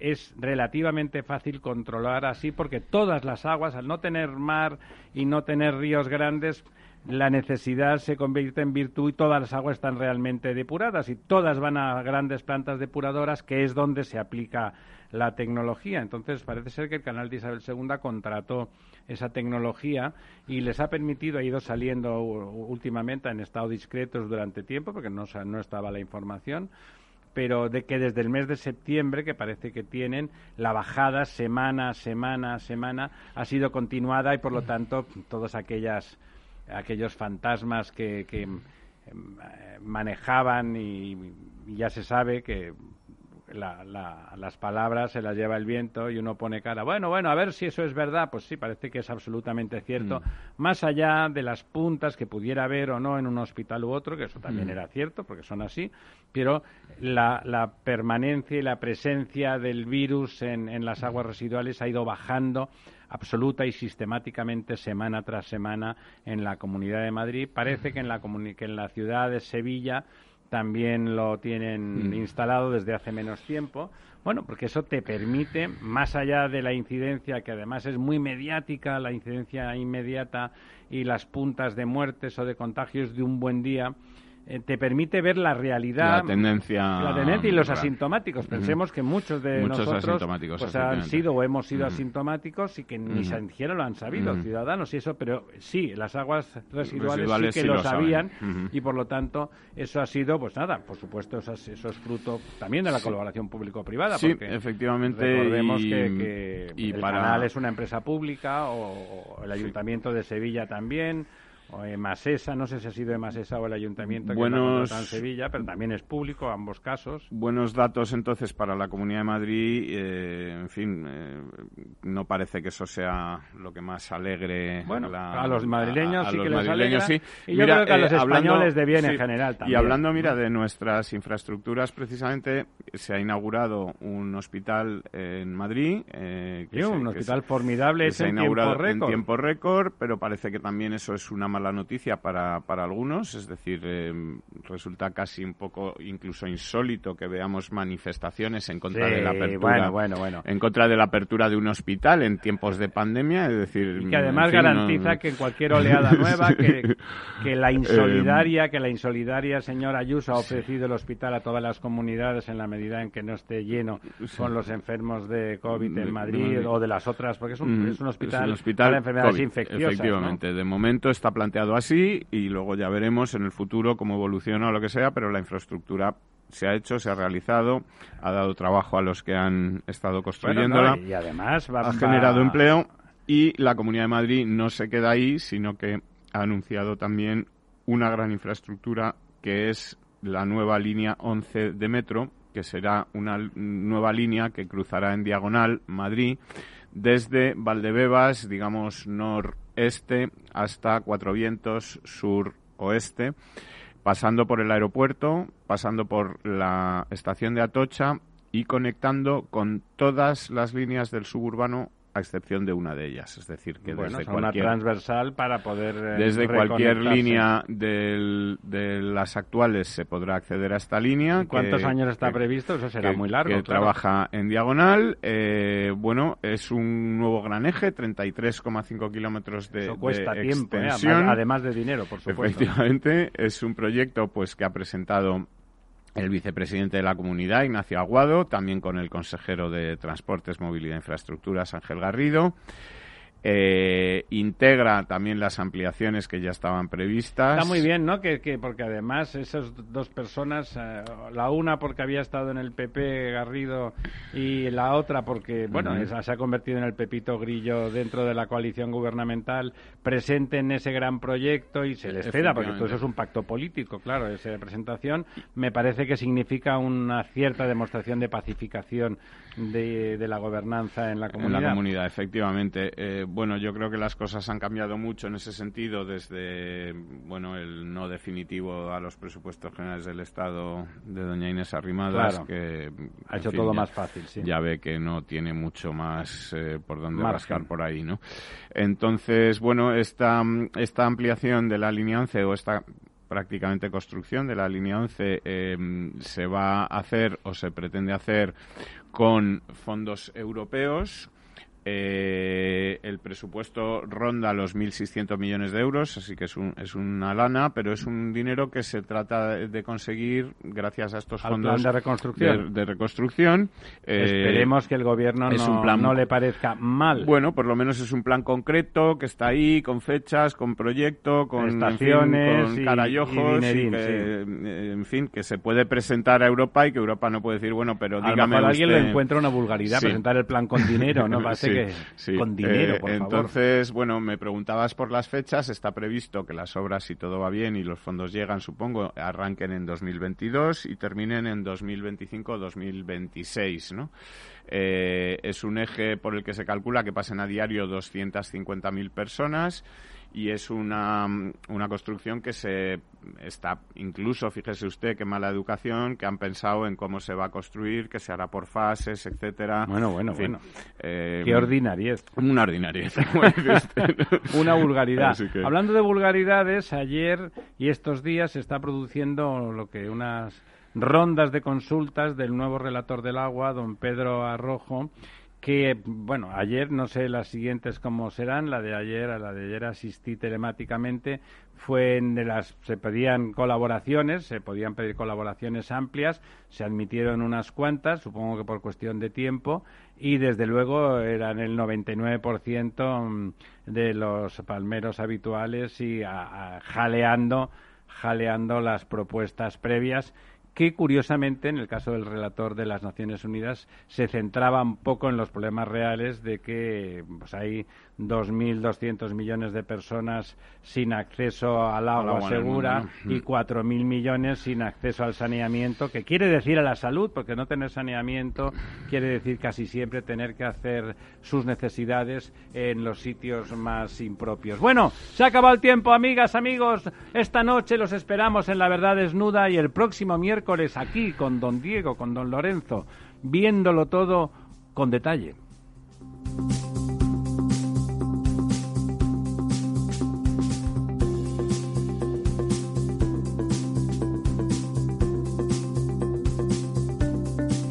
es relativamente fácil controlar así porque todas las aguas, al no tener mar y no tener ríos grandes, la necesidad se convierte en virtud y todas las aguas están realmente depuradas y todas van a grandes plantas depuradoras que es donde se aplica la tecnología. Entonces parece ser que el canal de Isabel II contrató esa tecnología y les ha permitido, ha ido saliendo últimamente, han estado discretos durante tiempo porque no, no estaba la información, pero de que desde el mes de septiembre, que parece que tienen, la bajada semana, semana, semana ha sido continuada y por lo tanto todas aquellas aquellos fantasmas que, que em, manejaban y, y ya se sabe que la- la- las palabras se las lleva el viento y uno pone cara. Bueno, bueno, a ver si eso es verdad. Pues sí, parece que es absolutamente cierto. Más allá de las puntas que pudiera haber o no en un hospital u otro, que eso también Mm. era cierto, porque son así, pero la, la permanencia y la presencia del virus en, en las aguas residuales ha ido bajando absoluta y sistemáticamente semana tras semana en la Comunidad de Madrid. Parece que en la, que en la ciudad de Sevilla también lo tienen Mm. instalado desde hace menos tiempo. Bueno, porque eso te permite, más allá de la incidencia, que además es muy mediática, la incidencia inmediata y las puntas de muertes o de contagios de un buen día, te permite ver la realidad. La tendencia La tendencia y los asintomáticos. Pensemos que muchos de Muchos nosotros asintomáticos, pues, han sido o hemos sido asintomáticos y que ni siquiera lo han sabido, ciudadanos y eso, pero sí, las aguas residuales, Residuales sí que sí lo, sabían y por lo tanto eso ha sido, pues nada, por supuesto eso, es- eso es fruto también de la colaboración público-privada. Sí, porque efectivamente, Recordemos y- que, que y el para- canal es una empresa pública o, o el Ayuntamiento de Sevilla también. O Emasesa, no sé si ha sido Emasesa o el Ayuntamiento que Buenos- contratado en Sevilla, pero también es público, ambos casos. Buenos datos entonces para la Comunidad de Madrid. eh, en fin, eh, no parece que eso sea lo que más alegre Bueno, la- a los madrileños a- a sí los que les madrileños, alegra, sí. y yo creo que a los eh, hablando- españoles de bien en sí, general Y también. hablando, mira, de nuestras infraestructuras, precisamente se ha inaugurado un hospital en Madrid. eh, que Sí, se- un que hospital se- formidable que hecho se ha en tiempo inaugurado en récord. tiempo récord, pero parece que también eso es una mala noticia para, para algunos, es decir, eh, resulta casi un poco incluso insólito que veamos manifestaciones en contra Sí, de la apertura, bueno, bueno, bueno. en contra de la apertura de un hospital en tiempos de pandemia, es decir, Y que además en fin, no- garantiza que en cualquier oleada nueva, que, que la insolidaria, que la insolidaria señora Ayuso ha ofrecido el hospital a todas las comunidades en la medida en que no esté lleno con los enfermos de COVID en de Madrid o de las otras, porque es un, Mm, es un hospital, es un hospital para enfermedades COVID, infecciosas. ¿no? Efectivamente, de momento está planteado así y luego ya veremos en el futuro cómo evoluciona o lo que sea, pero la infraestructura se ha hecho, se ha realizado, ha dado trabajo a los que han estado Bueno, construyéndola, no, y además va, ha va- generado empleo y la Comunidad de Madrid no se queda ahí, sino que ha anunciado también una gran infraestructura que es la nueva línea 11 de metro, que será una nueva línea que cruzará en diagonal Madrid desde Valdebebas, digamos, noreste hasta Cuatro Vientos, sur-oeste, pasando por el aeropuerto, pasando por la estación de Atocha y conectando con todas las líneas del suburbano a excepción de una de ellas. Es decir, que bueno, desde una transversal para poder. Eh, desde cualquier línea de las actuales se podrá acceder a esta línea. ¿Cuántos años está previsto? Eso será muy largo. Que trabaja en diagonal. Eh, bueno, es un nuevo gran eje, 33,5 kilómetros de, Eso cuesta tiempo, ¿eh? además de dinero, por supuesto. Efectivamente, es un proyecto pues que ha presentado el vicepresidente de la comunidad, Ignacio Aguado, también con el consejero de Transportes, Movilidad e Infraestructuras, Ángel Garrido. Eh, integra también las ampliaciones que ya estaban previstas. Está muy bien, ¿no? Que, porque además esas dos personas, eh, la una porque había estado en el PP Garrido y la otra porque, bueno, se ha convertido en el Pepito Grillo dentro de la coalición gubernamental, presenten ese gran proyecto y se les ceda, porque todo eso es un pacto político, claro, esa representación, me parece que significa una cierta demostración de pacificación de, la gobernanza en la comunidad. En la comunidad, efectivamente. Eh, bueno, yo creo que las cosas han cambiado mucho en ese sentido desde, bueno, el no definitivo a los presupuestos generales del Estado de doña Inés Arrimadas, que ha hecho todo más fácil, sí. Ya ve que no tiene mucho más eh, por donde rascar por ahí, ¿no? Entonces, bueno, esta, esta ampliación de la línea 11 o esta prácticamente construcción de la línea 11 eh, se va a hacer o se pretende hacer con fondos europeos eh, el presupuesto ronda los 1.600 millones de euros, así que es, un, es una lana, pero es un dinero que se trata de conseguir gracias a estos fondos de reconstrucción. De, reconstrucción. Eh, Esperemos que el gobierno no, no, le parezca mal. Bueno, por lo menos es un plan concreto que está ahí, con fechas, con proyecto, con estaciones, con cara y ojos, que, eh, en fin, que se puede presentar a Europa y que Europa no puede decir, bueno, pero dígame. A alguien le encuentra una vulgaridad presentar el plan con dinero, ¿no? Va a con dinero, eh, por Entonces, bueno, me preguntabas por las fechas. Está previsto que las obras, si todo va bien y los fondos llegan, supongo, arranquen en 2022 y terminen en 2025-2026, ¿no? Eh, es un eje por el que se calcula que pasen a diario 250.000 personas y es una, una construcción que se está incluso, fíjese usted, qué mala educación, que han pensado en cómo se va a construir, que se hará por fases, etcétera. Bueno, bueno, bueno. Eh, qué ordinariez. Una ordinariez. una vulgaridad. Hablando de vulgaridades, ayer y estos días se está produciendo lo que unas rondas de consultas del nuevo relator del agua, don Pedro Arrojo, que, bueno, ayer, no sé las siguientes cómo serán, la de ayer, a la de ayer asistí telemáticamente, fue en de las, se pedían colaboraciones, se podían pedir colaboraciones amplias, se admitieron unas cuantas, supongo que por cuestión de tiempo, y desde luego eran el 99% de los palmeros habituales y jaleando, jaleando las propuestas previas que curiosamente, en el caso del relator de las Naciones Unidas, se centraba un poco en los problemas reales de que pues, hay 2.200 millones de personas sin acceso al agua, segura y 4.000 millones sin acceso al saneamiento, que quiere decir a la salud, porque no tener saneamiento quiere decir casi siempre tener que hacer sus necesidades en los sitios más impropios. Bueno, se ha acabado el tiempo, amigas, amigos. Esta noche los esperamos en La Verdad Desnuda y el próximo miércoles aquí con don Diego, con don Lorenzo, viéndolo todo con detalle.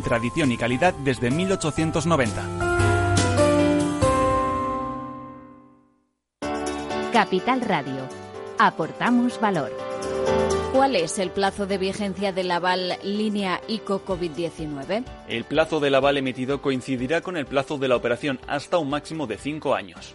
con tradición y calidad desde 1890. Capital Radio. Aportamos valor. ¿Cuál es el plazo de vigencia del aval línea ICO COVID-19? El plazo del aval emitido coincidirá con el plazo de la operación hasta un máximo de cinco años.